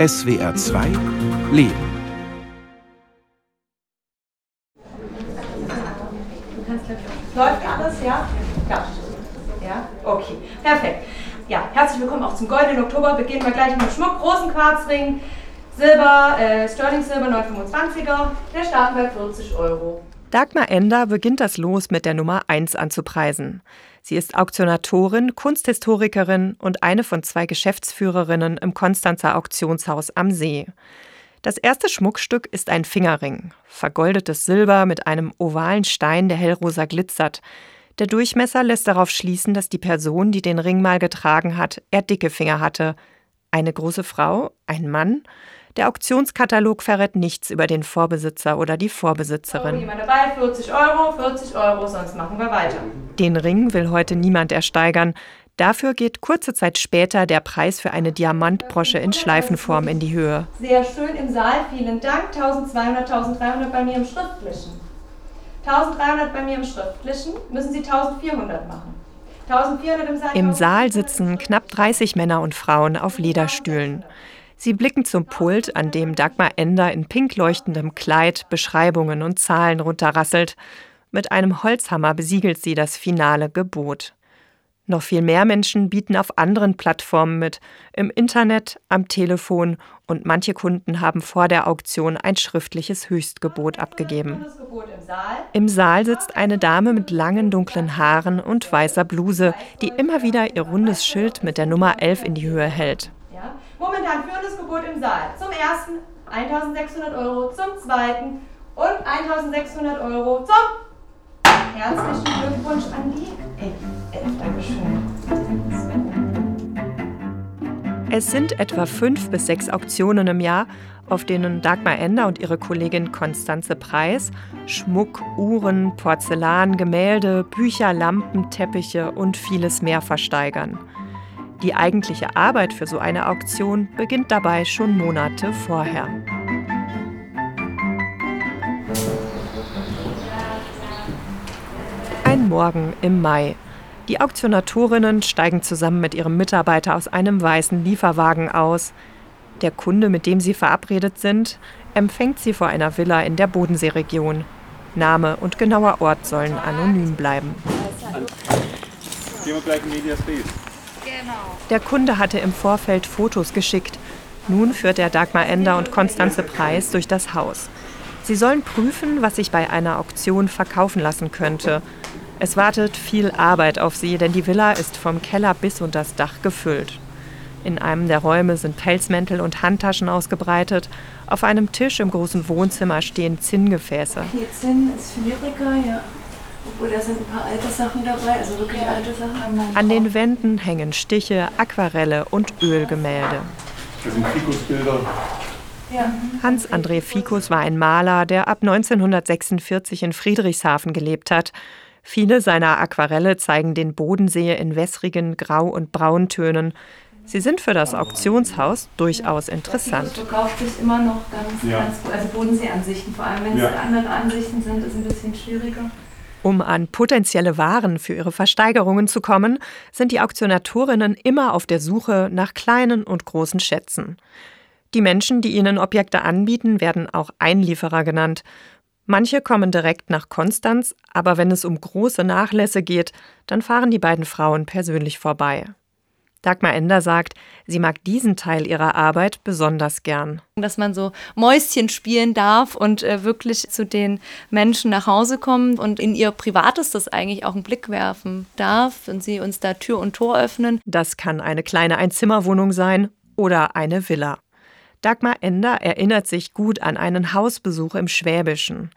SWR 2 Leben. Läuft alles, ja? Ja. Ja? Okay, perfekt. Ja, herzlich willkommen auch zum Goldenen Oktober. Beginnen wir gleich mit dem Schmuck. Großen Quarzring, Silber, äh, Sterling Silber 925er. Der starten bei 40 Euro. Dagmar Ender beginnt das Los mit der Nummer 1 anzupreisen. Sie ist Auktionatorin, Kunsthistorikerin und eine von zwei Geschäftsführerinnen im Konstanzer Auktionshaus am See. Das erste Schmuckstück ist ein Fingerring, vergoldetes Silber mit einem ovalen Stein, der hellrosa glitzert. Der Durchmesser lässt darauf schließen, dass die Person, die den Ring mal getragen hat, eher dicke Finger hatte. Eine große Frau, ein Mann? Der Auktionskatalog verrät nichts über den Vorbesitzer oder die Vorbesitzerin. Jemand dabei? 40 Euro, 40 Euro, sonst machen wir weiter. Den Ring will heute niemand ersteigern. Dafür geht kurze Zeit später der Preis für eine Diamantbrosche in Schleifenform in die Höhe. Sehr schön im Saal, vielen Dank. 1200, 1300 bei mir im Schriftlichen. 1300 bei mir im Schriftlichen, müssen Sie 1400 machen. 1400 im Saal. Im Saal sitzen knapp 30 Männer und Frauen auf Lederstühlen. Sie blicken zum Pult, an dem Dagmar Ender in pink leuchtendem Kleid Beschreibungen und Zahlen runterrasselt. Mit einem Holzhammer besiegelt sie das finale Gebot. Noch viel mehr Menschen bieten auf anderen Plattformen mit, im Internet, am Telefon und manche Kunden haben vor der Auktion ein schriftliches Höchstgebot abgegeben. Im Saal sitzt eine Dame mit langen dunklen Haaren und weißer Bluse, die immer wieder ihr rundes Schild mit der Nummer 11 in die Höhe hält. Momentan führendes Gebot im Saal. Zum ersten 1600 Euro, zum zweiten und 1600 Euro zum herzlichen Glückwunsch an die Elf. Dankeschön. Es sind etwa fünf bis sechs Auktionen im Jahr, auf denen Dagmar Ender und ihre Kollegin Konstanze Preis Schmuck, Uhren, Porzellan, Gemälde, Bücher, Lampen, Teppiche und vieles mehr versteigern. Die eigentliche Arbeit für so eine Auktion beginnt dabei schon Monate vorher. Ein Morgen im Mai. Die Auktionatorinnen steigen zusammen mit ihrem Mitarbeiter aus einem weißen Lieferwagen aus. Der Kunde, mit dem sie verabredet sind, empfängt sie vor einer Villa in der Bodenseeregion. Name und genauer Ort sollen anonym bleiben. Gehen wir gleich in Medias Res. Der Kunde hatte im Vorfeld Fotos geschickt. Nun führt er Dagmar Ender und Konstanze Preis durch das Haus. Sie sollen prüfen, was sich bei einer Auktion verkaufen lassen könnte. Es wartet viel Arbeit auf sie, denn die Villa ist vom Keller bis unter das Dach gefüllt. In einem der Räume sind Pelzmäntel und Handtaschen ausgebreitet. Auf einem Tisch im großen Wohnzimmer stehen Zinngefäße. Hier Zinn ist Lyriker, ja. Obwohl, da sind ein paar alte Sachen dabei, also wirklich alte Sachen. An den Wänden hängen Stiche, Aquarelle und Ölgemälde. Das sind Fikusbilder. Ja. Hans-André Fikus war ein Maler, der ab 1946 in Friedrichshafen gelebt hat. Viele seiner Aquarelle zeigen den Bodensee in wässrigen Grau- und Brauntönen. Sie sind für das Auktionshaus durchaus interessant. Das verkauft sich immer noch ganz, ja. ganz gut. Also Bodenseeansichten, vor allem wenn es ja. andere Ansichten sind, ist ein bisschen schwieriger. Um an potenzielle Waren für ihre Versteigerungen zu kommen, sind die Auktionatorinnen immer auf der Suche nach kleinen und großen Schätzen. Die Menschen, die ihnen Objekte anbieten, werden auch Einlieferer genannt. Manche kommen direkt nach Konstanz, aber wenn es um große Nachlässe geht, dann fahren die beiden Frauen persönlich vorbei. Dagmar Ender sagt, sie mag diesen Teil ihrer Arbeit besonders gern. Dass man so Mäuschen spielen darf und äh, wirklich zu den Menschen nach Hause kommt und in ihr Privates das eigentlich auch einen Blick werfen darf und sie uns da Tür und Tor öffnen. Das kann eine kleine Einzimmerwohnung sein oder eine Villa. Dagmar Ender erinnert sich gut an einen Hausbesuch im Schwäbischen.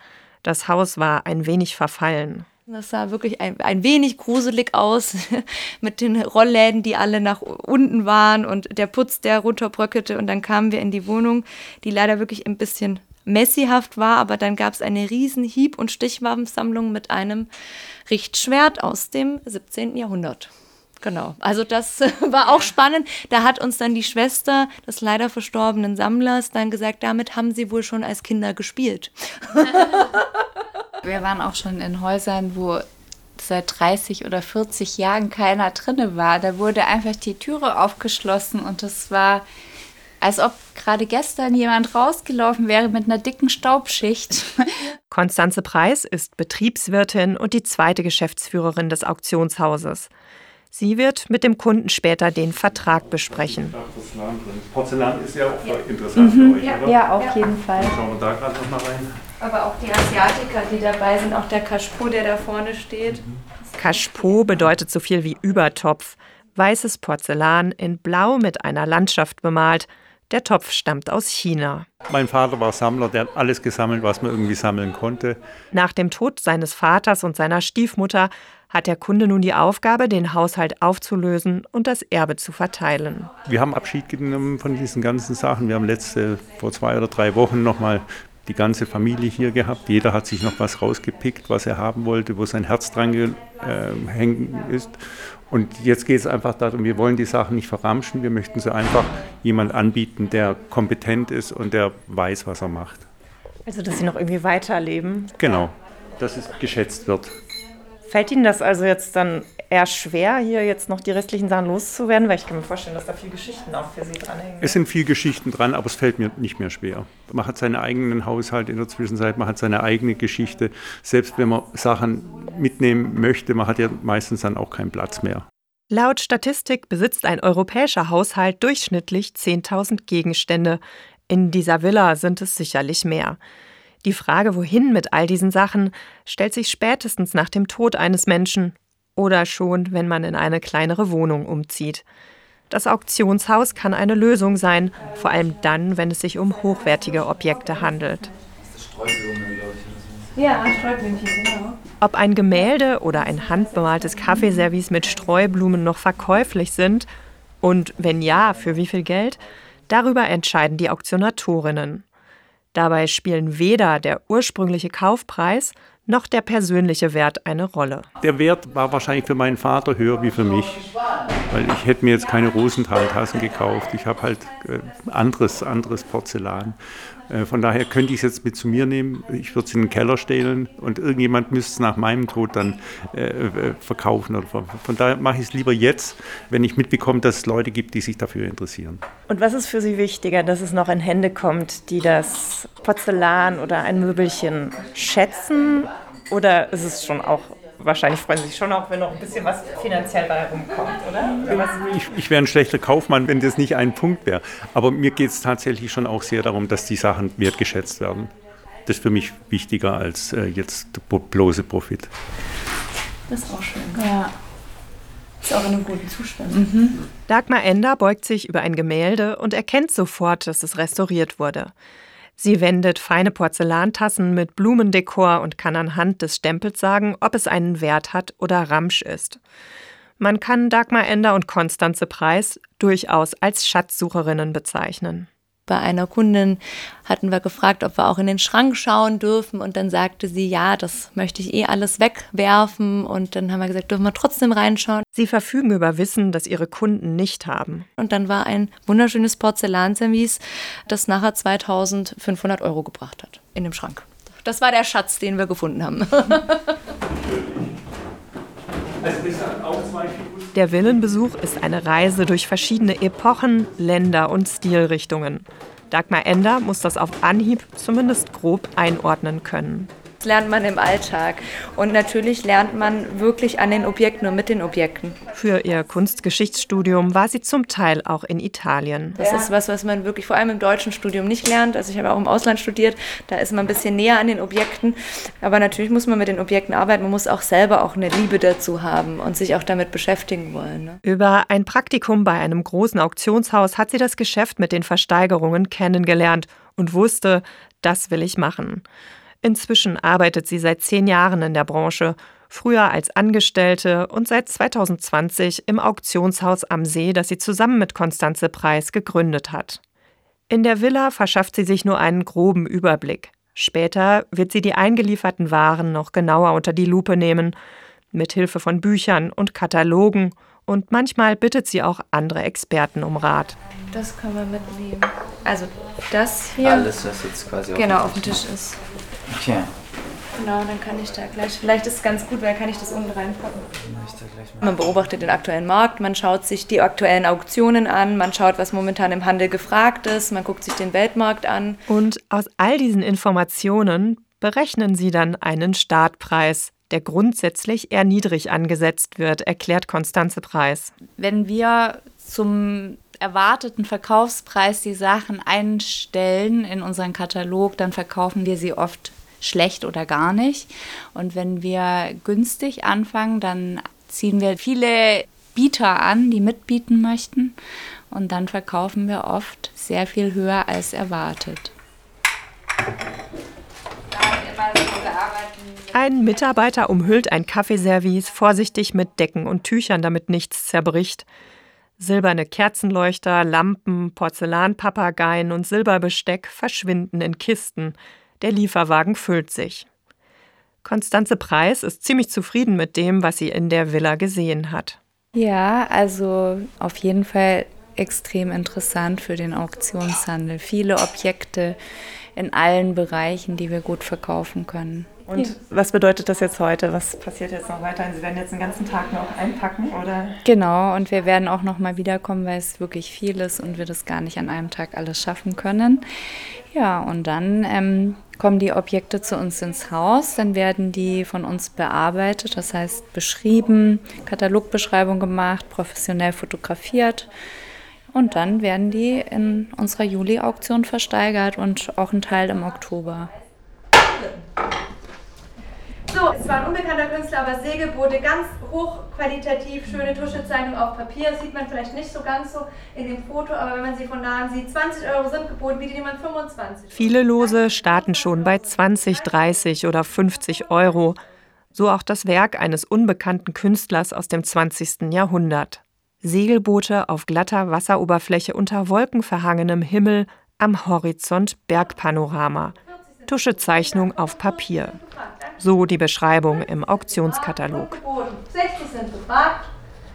Das Haus war ein wenig verfallen. Das sah wirklich ein, ein wenig gruselig aus mit den Rollläden, die alle nach unten waren und der Putz, der runterbröckelte. Und dann kamen wir in die Wohnung, die leider wirklich ein bisschen messihaft war, aber dann gab es eine riesen Hieb- und Stichwaffensammlung mit einem Richtschwert aus dem 17. Jahrhundert. Genau. Also das war auch spannend. Da hat uns dann die Schwester des leider verstorbenen Sammlers dann gesagt, damit haben sie wohl schon als Kinder gespielt. Wir waren auch schon in Häusern, wo seit 30 oder 40 Jahren keiner drinne war. Da wurde einfach die Türe aufgeschlossen und es war als ob gerade gestern jemand rausgelaufen wäre mit einer dicken Staubschicht. Konstanze Preis ist Betriebswirtin und die zweite Geschäftsführerin des Auktionshauses. Sie wird mit dem Kunden später den Vertrag besprechen. Porzellan ist ja auch interessant mhm. für euch, ja, oder? Ja, auf jeden Fall. Schauen wir da gerade nochmal rein. Aber auch die Asiatiker, die dabei sind, auch der Kashpo, der da vorne steht. Kashpo bedeutet so viel wie Übertopf. Weißes Porzellan in Blau mit einer Landschaft bemalt. Der Topf stammt aus China. Mein Vater war Sammler, der hat alles gesammelt, was man irgendwie sammeln konnte. Nach dem Tod seines Vaters und seiner Stiefmutter hat der Kunde nun die Aufgabe, den Haushalt aufzulösen und das Erbe zu verteilen. Wir haben Abschied genommen von diesen ganzen Sachen. Wir haben letzte, vor zwei oder drei Wochen nochmal die ganze Familie hier gehabt. Jeder hat sich noch was rausgepickt, was er haben wollte, wo sein Herz dran gehängt äh, ist. Und jetzt geht es einfach darum, wir wollen die Sachen nicht verramschen, wir möchten sie einfach jemand anbieten, der kompetent ist und der weiß, was er macht. Also, dass sie noch irgendwie weiterleben? Genau, dass es geschätzt wird. Fällt Ihnen das also jetzt dann eher schwer, hier jetzt noch die restlichen Sachen loszuwerden? Weil ich kann mir vorstellen, dass da viele Geschichten auch für Sie dranhängen. Es sind viele Geschichten dran, aber es fällt mir nicht mehr schwer. Man hat seinen eigenen Haushalt in der Zwischenzeit, man hat seine eigene Geschichte. Selbst wenn man Sachen mitnehmen möchte, man hat ja meistens dann auch keinen Platz mehr. Laut Statistik besitzt ein europäischer Haushalt durchschnittlich 10.000 Gegenstände. In dieser Villa sind es sicherlich mehr. Die Frage, wohin mit all diesen Sachen, stellt sich spätestens nach dem Tod eines Menschen oder schon, wenn man in eine kleinere Wohnung umzieht. Das Auktionshaus kann eine Lösung sein, vor allem dann, wenn es sich um hochwertige Objekte handelt. Ja, Streublümchen, genau. Ob ein Gemälde oder ein handbemaltes Kaffeeservice mit Streublumen noch verkäuflich sind und wenn ja, für wie viel Geld, darüber entscheiden die Auktionatorinnen. Dabei spielen weder der ursprüngliche Kaufpreis noch der persönliche Wert eine Rolle. Der Wert war wahrscheinlich für meinen Vater höher wie für mich, weil ich hätte mir jetzt keine Rosenthal-Tassen gekauft. Ich habe halt äh, anderes, anderes Porzellan. Äh, von daher könnte ich es jetzt mit zu mir nehmen. Ich würde es in den Keller stehlen und irgendjemand müsste es nach meinem Tod dann äh, äh verkaufen. Von daher mache ich es lieber jetzt, wenn ich mitbekomme, dass es Leute gibt, die sich dafür interessieren. Und was ist für Sie wichtiger, dass es noch in Hände kommt, die das Porzellan oder ein Möbelchen schätzen? Oder ist es schon auch wahrscheinlich freuen Sie sich schon auch, wenn noch ein bisschen was finanziell bei rumkommt, oder? Ich, ich wäre ein schlechter Kaufmann, wenn das nicht ein Punkt wäre. Aber mir geht es tatsächlich schon auch sehr darum, dass die Sachen wertgeschätzt werden. Das ist für mich wichtiger als äh, jetzt bloße Profit. Das ist auch schön. Ja. Ist auch in einem guten Zustand. Mhm. Dagmar Ender beugt sich über ein Gemälde und erkennt sofort, dass es restauriert wurde. Sie wendet feine Porzellantassen mit Blumendekor und kann anhand des Stempels sagen, ob es einen Wert hat oder Ramsch ist. Man kann Dagmar Ender und Konstanze Preis durchaus als Schatzsucherinnen bezeichnen. Bei einer Kundin hatten wir gefragt, ob wir auch in den Schrank schauen dürfen und dann sagte sie, ja, das möchte ich eh alles wegwerfen und dann haben wir gesagt, dürfen wir trotzdem reinschauen. Sie verfügen über Wissen, das ihre Kunden nicht haben. Und dann war ein wunderschönes Porzellanservice, das nachher 2500 Euro gebracht hat in dem Schrank. Das war der Schatz, den wir gefunden haben. Der Villenbesuch ist eine Reise durch verschiedene Epochen, Länder und Stilrichtungen. Dagmar Ender muss das auf Anhieb zumindest grob einordnen können lernt man im Alltag. Und natürlich lernt man wirklich an den Objekten und mit den Objekten. Für ihr Kunstgeschichtsstudium war sie zum Teil auch in Italien. Das ist was, was man wirklich vor allem im deutschen Studium nicht lernt. Also ich habe auch im Ausland studiert, da ist man ein bisschen näher an den Objekten. Aber natürlich muss man mit den Objekten arbeiten. Man muss auch selber auch eine Liebe dazu haben und sich auch damit beschäftigen wollen. Ne? Über ein Praktikum bei einem großen Auktionshaus hat sie das Geschäft mit den Versteigerungen kennengelernt und wusste, das will ich machen. Inzwischen arbeitet sie seit zehn Jahren in der Branche, früher als Angestellte und seit 2020 im Auktionshaus am See, das sie zusammen mit Konstanze Preis gegründet hat. In der Villa verschafft sie sich nur einen groben Überblick. Später wird sie die eingelieferten Waren noch genauer unter die Lupe nehmen, mit Hilfe von Büchern und Katalogen und manchmal bittet sie auch andere Experten um Rat. Das können wir mitnehmen. Also das hier. Alles, was jetzt quasi genau, auf dem Tisch ist. Okay. Genau, dann kann ich da gleich. Vielleicht ist es ganz gut, weil kann ich das unten reinpacken. Man beobachtet den aktuellen Markt, man schaut sich die aktuellen Auktionen an, man schaut, was momentan im Handel gefragt ist, man guckt sich den Weltmarkt an. Und aus all diesen Informationen berechnen sie dann einen Startpreis, der grundsätzlich eher niedrig angesetzt wird, erklärt Konstanze Preis. Wenn wir zum erwarteten Verkaufspreis die Sachen einstellen in unseren Katalog, dann verkaufen wir sie oft schlecht oder gar nicht. Und wenn wir günstig anfangen, dann ziehen wir viele Bieter an, die mitbieten möchten. Und dann verkaufen wir oft sehr viel höher als erwartet. Ein Mitarbeiter umhüllt ein Kaffeeservice vorsichtig mit Decken und Tüchern, damit nichts zerbricht. Silberne Kerzenleuchter, Lampen, Porzellanpapageien und Silberbesteck verschwinden in Kisten. Der Lieferwagen füllt sich. Konstanze Preis ist ziemlich zufrieden mit dem, was sie in der Villa gesehen hat. Ja, also auf jeden Fall extrem interessant für den Auktionshandel. Viele Objekte in allen Bereichen, die wir gut verkaufen können. Und ja. was bedeutet das jetzt heute? Was passiert jetzt noch weiter? Sie werden jetzt den ganzen Tag noch einpacken, oder? Genau, und wir werden auch noch mal wiederkommen, weil es wirklich viel ist und wir das gar nicht an einem Tag alles schaffen können. Ja, und dann ähm, kommen die Objekte zu uns ins Haus, dann werden die von uns bearbeitet, das heißt beschrieben, Katalogbeschreibung gemacht, professionell fotografiert. Und dann werden die in unserer Juli-Auktion versteigert und auch ein Teil im Oktober. So, es war ein unbekannter Künstler, aber Segelboote, ganz hochqualitativ, schöne Tuschezeichnung auf Papier. Das sieht man vielleicht nicht so ganz so in dem Foto, aber wenn man sie von nahen sieht, 20 Euro sind geboten, bietet jemand 25. Viele Lose starten schon bei 20, 30 oder 50 Euro. So auch das Werk eines unbekannten Künstlers aus dem 20. Jahrhundert. Segelboote auf glatter Wasseroberfläche unter wolkenverhangenem Himmel, am Horizont Bergpanorama. Tuschezeichnung auf Papier. So die Beschreibung im Auktionskatalog. 60 sind gefragt.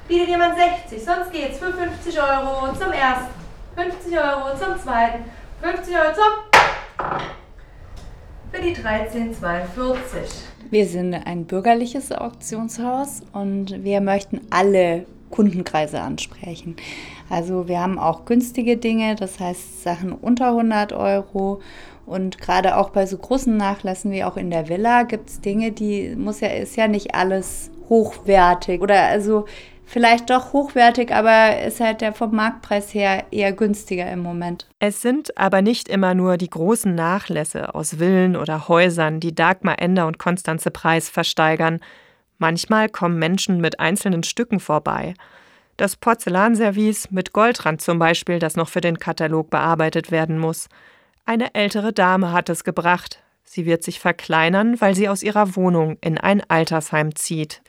Bietet jemand 60, sonst geht's für 50 Euro zum ersten, 50 Euro zum zweiten, 50 Euro zum. für die 1342. Wir sind ein bürgerliches Auktionshaus und wir möchten alle Kundenkreise ansprechen. Also wir haben auch günstige Dinge, das heißt Sachen unter 100 Euro und gerade auch bei so großen Nachlässen wie auch in der Villa gibt es Dinge, die muss ja, ist ja nicht alles hochwertig oder also vielleicht doch hochwertig, aber ist halt der vom Marktpreis her eher günstiger im Moment. Es sind aber nicht immer nur die großen Nachlässe aus Villen oder Häusern, die Dagmar Ender und Konstanze Preis versteigern. Manchmal kommen Menschen mit einzelnen Stücken vorbei. Das Porzellanservice mit Goldrand zum Beispiel, das noch für den Katalog bearbeitet werden muss. Eine ältere Dame hat es gebracht. Sie wird sich verkleinern, weil sie aus ihrer Wohnung in ein Altersheim zieht.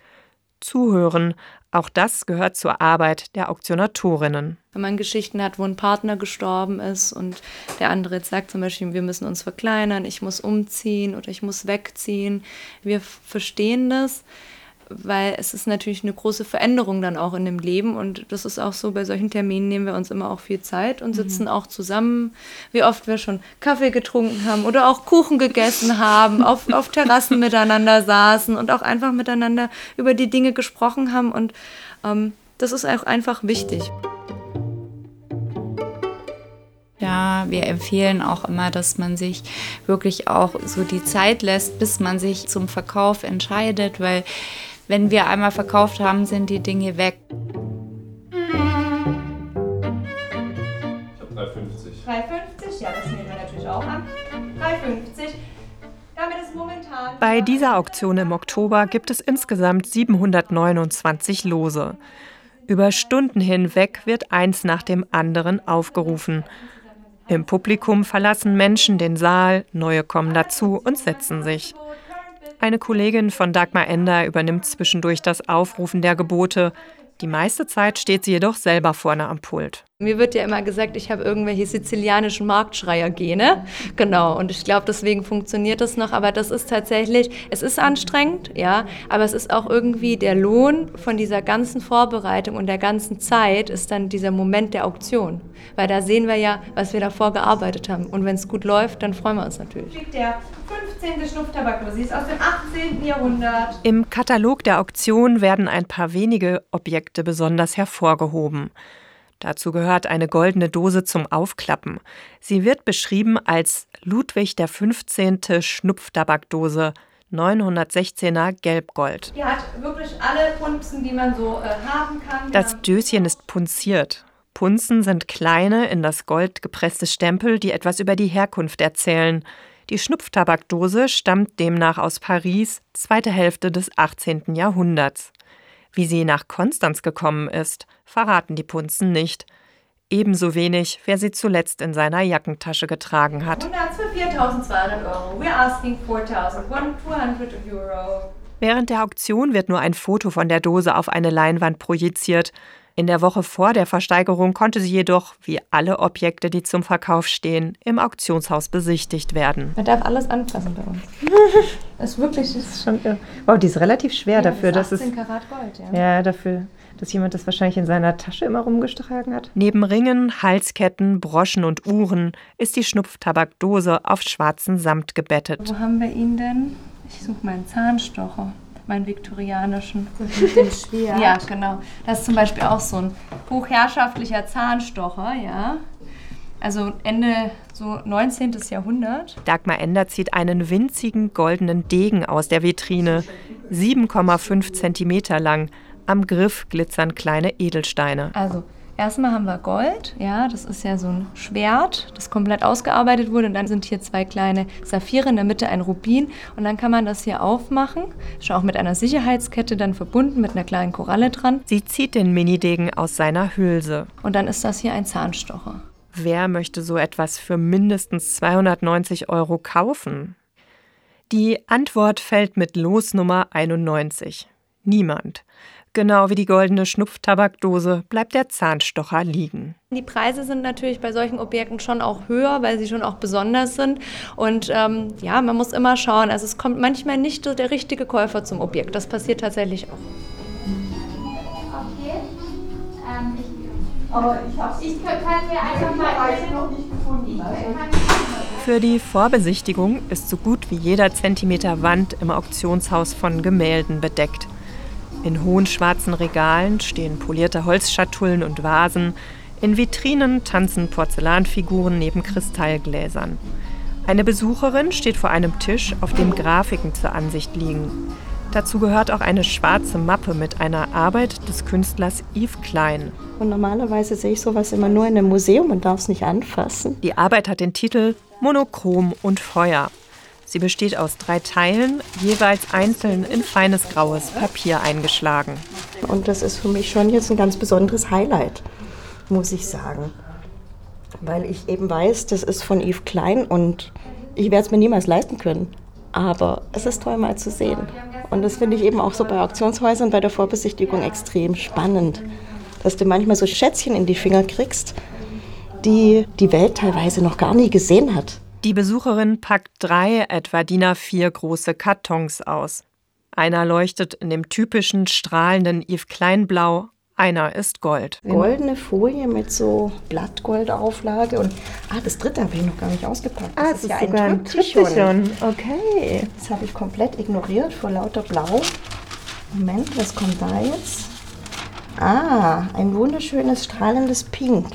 Zuhören, auch das gehört zur Arbeit der Auktionatorinnen. Wenn man Geschichten hat, wo ein Partner gestorben ist und der andere jetzt sagt zum Beispiel, wir müssen uns verkleinern, ich muss umziehen oder ich muss wegziehen, wir verstehen das weil es ist natürlich eine große Veränderung dann auch in dem Leben und das ist auch so, bei solchen Terminen nehmen wir uns immer auch viel Zeit und sitzen mhm. auch zusammen, wie oft wir schon Kaffee getrunken haben oder auch Kuchen gegessen haben, auf, auf Terrassen miteinander saßen und auch einfach miteinander über die Dinge gesprochen haben und ähm, das ist auch einfach wichtig. Ja, wir empfehlen auch immer, dass man sich wirklich auch so die Zeit lässt, bis man sich zum Verkauf entscheidet, weil wenn wir einmal verkauft haben, sind die Dinge weg. Ich habe 3,50. 3,50, ja, das nehmen wir natürlich auch an. 3,50. Bei dieser Auktion im Oktober gibt es insgesamt 729 Lose. Über Stunden hinweg wird eins nach dem anderen aufgerufen. Im Publikum verlassen Menschen den Saal, neue kommen dazu und setzen sich. Eine Kollegin von Dagmar Ender übernimmt zwischendurch das Aufrufen der Gebote. Die meiste Zeit steht sie jedoch selber vorne am Pult. Mir wird ja immer gesagt, ich habe irgendwelche sizilianischen Marktschreier-Gene. Genau, und ich glaube, deswegen funktioniert das noch. Aber das ist tatsächlich, es ist anstrengend, ja, aber es ist auch irgendwie der Lohn von dieser ganzen Vorbereitung und der ganzen Zeit ist dann dieser Moment der Auktion. Weil da sehen wir ja, was wir davor gearbeitet haben. Und wenn es gut läuft, dann freuen wir uns natürlich. Der 15. Schnupftabak, sie ist aus dem 18. Jahrhundert. Im Katalog der Auktion werden ein paar wenige Objekte besonders hervorgehoben. Dazu gehört eine goldene Dose zum Aufklappen. Sie wird beschrieben als Ludwig der 15. Schnupftabakdose 916er Gelbgold. Die hat wirklich alle Punzen, die man so äh, haben kann. Das Döschen ist punziert. Punzen sind kleine, in das Gold gepresste Stempel, die etwas über die Herkunft erzählen. Die Schnupftabakdose stammt demnach aus Paris, zweite Hälfte des 18. Jahrhunderts. Wie sie nach Konstanz gekommen ist, verraten die Punzen nicht. Ebenso wenig, wer sie zuletzt in seiner Jackentasche getragen hat. 100 für 4.200 Euro. We're asking 4.200 Euro. Während der Auktion wird nur ein Foto von der Dose auf eine Leinwand projiziert. In der Woche vor der Versteigerung konnte sie jedoch, wie alle Objekte, die zum Verkauf stehen, im Auktionshaus besichtigt werden. Man darf alles anfassen bei uns. das ist wirklich, das ist schon. Wow, die ist relativ schwer ja, dafür, das dass es. Karat Gold, ja. Ja, dafür, dass jemand das wahrscheinlich in seiner Tasche immer rumgetragen hat. Neben Ringen, Halsketten, Broschen und Uhren ist die Schnupftabakdose auf schwarzen Samt gebettet. Wo haben wir ihn denn? Ich suche meinen Zahnstocher meinen viktorianischen. mit dem Schwert. Ja, genau. Das ist zum Beispiel auch so ein hochherrschaftlicher Zahnstocher, ja. Also Ende so 19. Jahrhundert. Dagmar Ender zieht einen winzigen goldenen Degen aus der Vitrine, 7,5 Zentimeter lang. Am Griff glitzern kleine Edelsteine. Also Erstmal haben wir Gold, ja, das ist ja so ein Schwert, das komplett ausgearbeitet wurde. Und dann sind hier zwei kleine Saphire, in der Mitte ein Rubin. Und dann kann man das hier aufmachen, schon auch mit einer Sicherheitskette dann verbunden, mit einer kleinen Koralle dran. Sie zieht den Minidegen aus seiner Hülse. Und dann ist das hier ein Zahnstocher. Wer möchte so etwas für mindestens 290 Euro kaufen? Die Antwort fällt mit Losnummer 91. Niemand. Genau wie die goldene Schnupftabakdose bleibt der Zahnstocher liegen. Die Preise sind natürlich bei solchen Objekten schon auch höher, weil sie schon auch besonders sind. Und ähm, ja, man muss immer schauen. Also es kommt manchmal nicht so der richtige Käufer zum Objekt. Das passiert tatsächlich auch. Okay. Ähm, ich, aber ich, hab's ich kann mir einfach mal noch nicht gefunden. Für die Vorbesichtigung ist so gut wie jeder Zentimeter Wand im Auktionshaus von Gemälden bedeckt. In hohen schwarzen Regalen stehen polierte Holzschatullen und Vasen. In Vitrinen tanzen Porzellanfiguren neben Kristallgläsern. Eine Besucherin steht vor einem Tisch, auf dem Grafiken zur Ansicht liegen. Dazu gehört auch eine schwarze Mappe mit einer Arbeit des Künstlers Yves Klein. Und normalerweise sehe ich sowas immer nur in einem Museum und darf es nicht anfassen. Die Arbeit hat den Titel Monochrom und Feuer. Sie besteht aus drei Teilen, jeweils einzeln in feines graues Papier eingeschlagen. Und das ist für mich schon jetzt ein ganz besonderes Highlight, muss ich sagen. Weil ich eben weiß, das ist von Yves Klein und ich werde es mir niemals leisten können. Aber es ist toll mal zu sehen. Und das finde ich eben auch so bei Auktionshäusern bei der Vorbesichtigung extrem spannend. Dass du manchmal so Schätzchen in die Finger kriegst, die die Welt teilweise noch gar nie gesehen hat. Die Besucherin packt drei etwa DIN A4 große Kartons aus. Einer leuchtet in dem typischen strahlenden Yves Kleinblau, einer ist Gold. Goldene Folie mit so Blattgoldauflage und ah, das dritte habe ich noch gar nicht ausgepackt. Das, ah, das ist, ist ja ein Triptychon. Okay. Das habe ich komplett ignoriert vor lauter Blau. Moment, was kommt da jetzt? Ah, ein wunderschönes strahlendes Pink.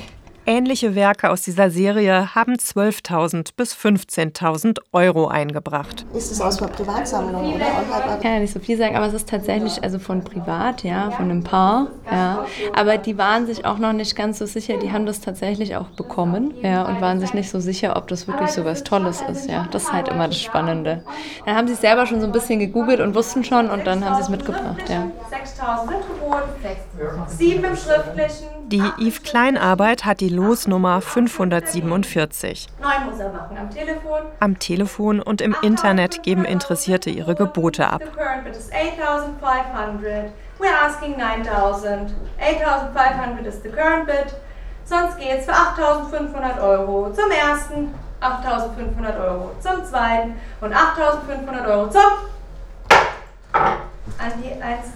Ähnliche Werke aus dieser Serie haben 12.000 bis 15.000 Euro eingebracht. Ist es aus der Privatsammlung oder? Ich kann ja nicht so viel sagen, aber es ist tatsächlich also von privat, ja, von einem Paar, ja. Aber die waren sich auch noch nicht ganz so sicher. Die haben das tatsächlich auch bekommen, ja, und waren sich nicht so sicher, ob das wirklich so was Tolles ist, ja. Das ist halt immer das Spannende. Dann haben sie selber schon so ein bisschen gegoogelt und wussten schon und dann haben sie es mitgebracht, ja. 6.000 sind geboten, 7 im Schriftlichen. Die Yves Klein Arbeit hat die Losnummer 547. Neun muss er machen am Telefon. Am Telefon und im Internet geben Interessierte ihre Gebote ab. The current bid is 8,500. We're asking 9,000. 8,500 is the current bid. Sonst geht's für 8.500 Euro zum ersten, 8.500 Euro zum zweiten und 8.500 Euro zum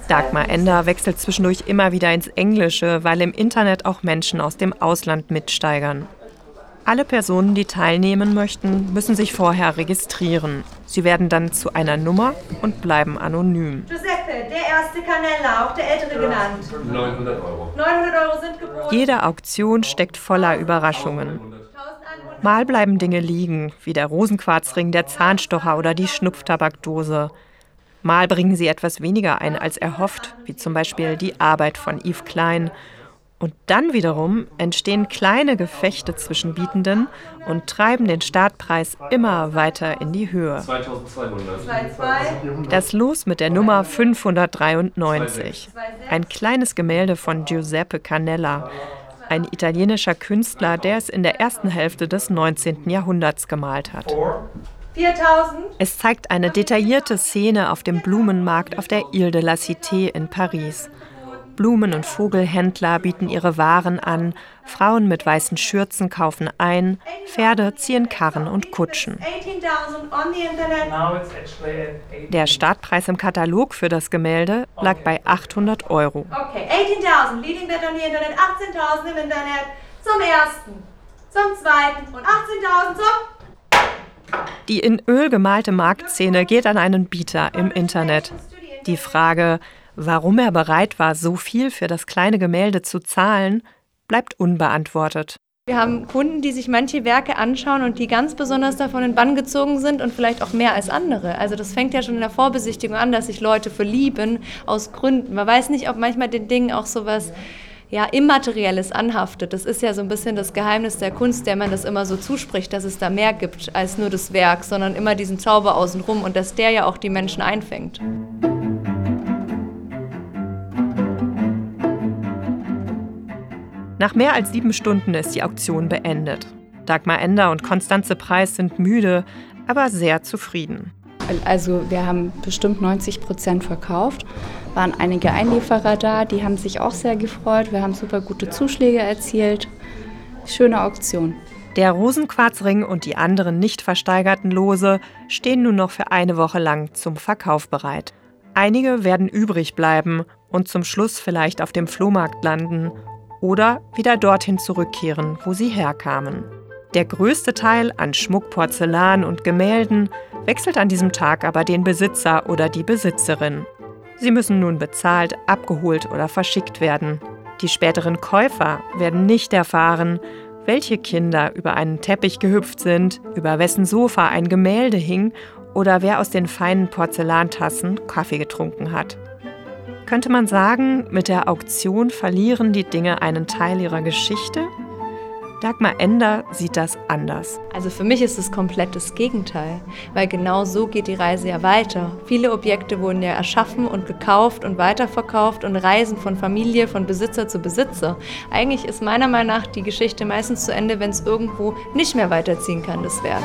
Dagmar Ender wechselt zwischendurch immer wieder ins Englische, weil im Internet auch Menschen aus dem Ausland mitsteigern. Alle Personen, die teilnehmen möchten, müssen sich vorher registrieren. Sie werden dann zu einer Nummer und bleiben anonym. Giuseppe, der erste Canella, auch der ältere genannt. 900 Euro. 900 Euro sind geboten. Jede Auktion steckt voller Überraschungen. Mal bleiben Dinge liegen, wie der Rosenquarzring, der Zahnstocher oder die Schnupftabakdose. Mal bringen sie etwas weniger ein als erhofft, wie zum Beispiel die Arbeit von Yves Klein. Und dann wiederum entstehen kleine Gefechte zwischen Bietenden und treiben den Startpreis immer weiter in die Höhe. 2200. Das Los mit der Nummer 593. Ein kleines Gemälde von Giuseppe Canella, ein italienischer Künstler, der es in der ersten Hälfte des 19. Jahrhunderts gemalt hat. 4000. Es zeigt eine detaillierte Szene auf dem Blumenmarkt auf der Ile de la Cité in Paris. Blumen- und Vogelhändler bieten ihre Waren an, Frauen mit weißen Schürzen kaufen ein, Pferde ziehen Karren und Kutschen. 18.000 on the internet. Der Startpreis im Katalog für das Gemälde lag bei 800 Euro. Okay, 18.000 leading that on the internet, 18.000 im Internet zum ersten, zum zweiten und 18.000 zum Die in Öl gemalte Marktszene geht an einen Bieter im Internet. Die Frage, warum er bereit war, so viel für das kleine Gemälde zu zahlen, bleibt unbeantwortet. Wir haben Kunden, die sich manche Werke anschauen und die ganz besonders davon in Bann gezogen sind und vielleicht auch mehr als andere. Also das fängt ja schon in der Vorbesichtigung an, dass sich Leute verlieben aus Gründen. Man weiß nicht, ob manchmal den Dingen auch sowas ja, Immaterielles anhaftet. Das ist ja so ein bisschen das Geheimnis der Kunst, der man das immer so zuspricht, dass es da mehr gibt als nur das Werk, sondern immer diesen Zauber außenrum und dass der ja auch die Menschen einfängt. Nach mehr als sieben Stunden ist die Auktion beendet. Dagmar Ender und Konstanze Preis sind müde, aber sehr zufrieden. Also wir haben bestimmt 90 Prozent verkauft, waren einige Einlieferer da, die haben sich auch sehr gefreut. Wir haben super gute Zuschläge erzielt. Schöne Auktion. Der Rosenquarzring und die anderen nicht versteigerten Lose stehen nun noch für eine Woche lang zum Verkauf bereit. Einige werden übrig bleiben und zum Schluss vielleicht auf dem Flohmarkt landen oder wieder dorthin zurückkehren, wo sie herkamen. Der größte Teil an Schmuck, Porzellan und Gemälden wechselt an diesem Tag aber den Besitzer oder die Besitzerin. Sie müssen nun bezahlt, abgeholt oder verschickt werden. Die späteren Käufer werden nicht erfahren, welche Kinder über einen Teppich gehüpft sind, über wessen Sofa ein Gemälde hing oder wer aus den feinen Porzellantassen Kaffee getrunken hat. Könnte man sagen, mit der Auktion verlieren die Dinge einen Teil ihrer Geschichte? Dagmar Ender sieht das anders. Also für mich ist es komplett das Gegenteil, weil genau so geht die Reise ja weiter. Viele Objekte wurden ja erschaffen und gekauft und weiterverkauft und reisen von Familie, von Besitzer zu Besitzer. Eigentlich ist meiner Meinung nach die Geschichte meistens zu Ende, wenn es irgendwo nicht mehr weiterziehen kann, das Werk.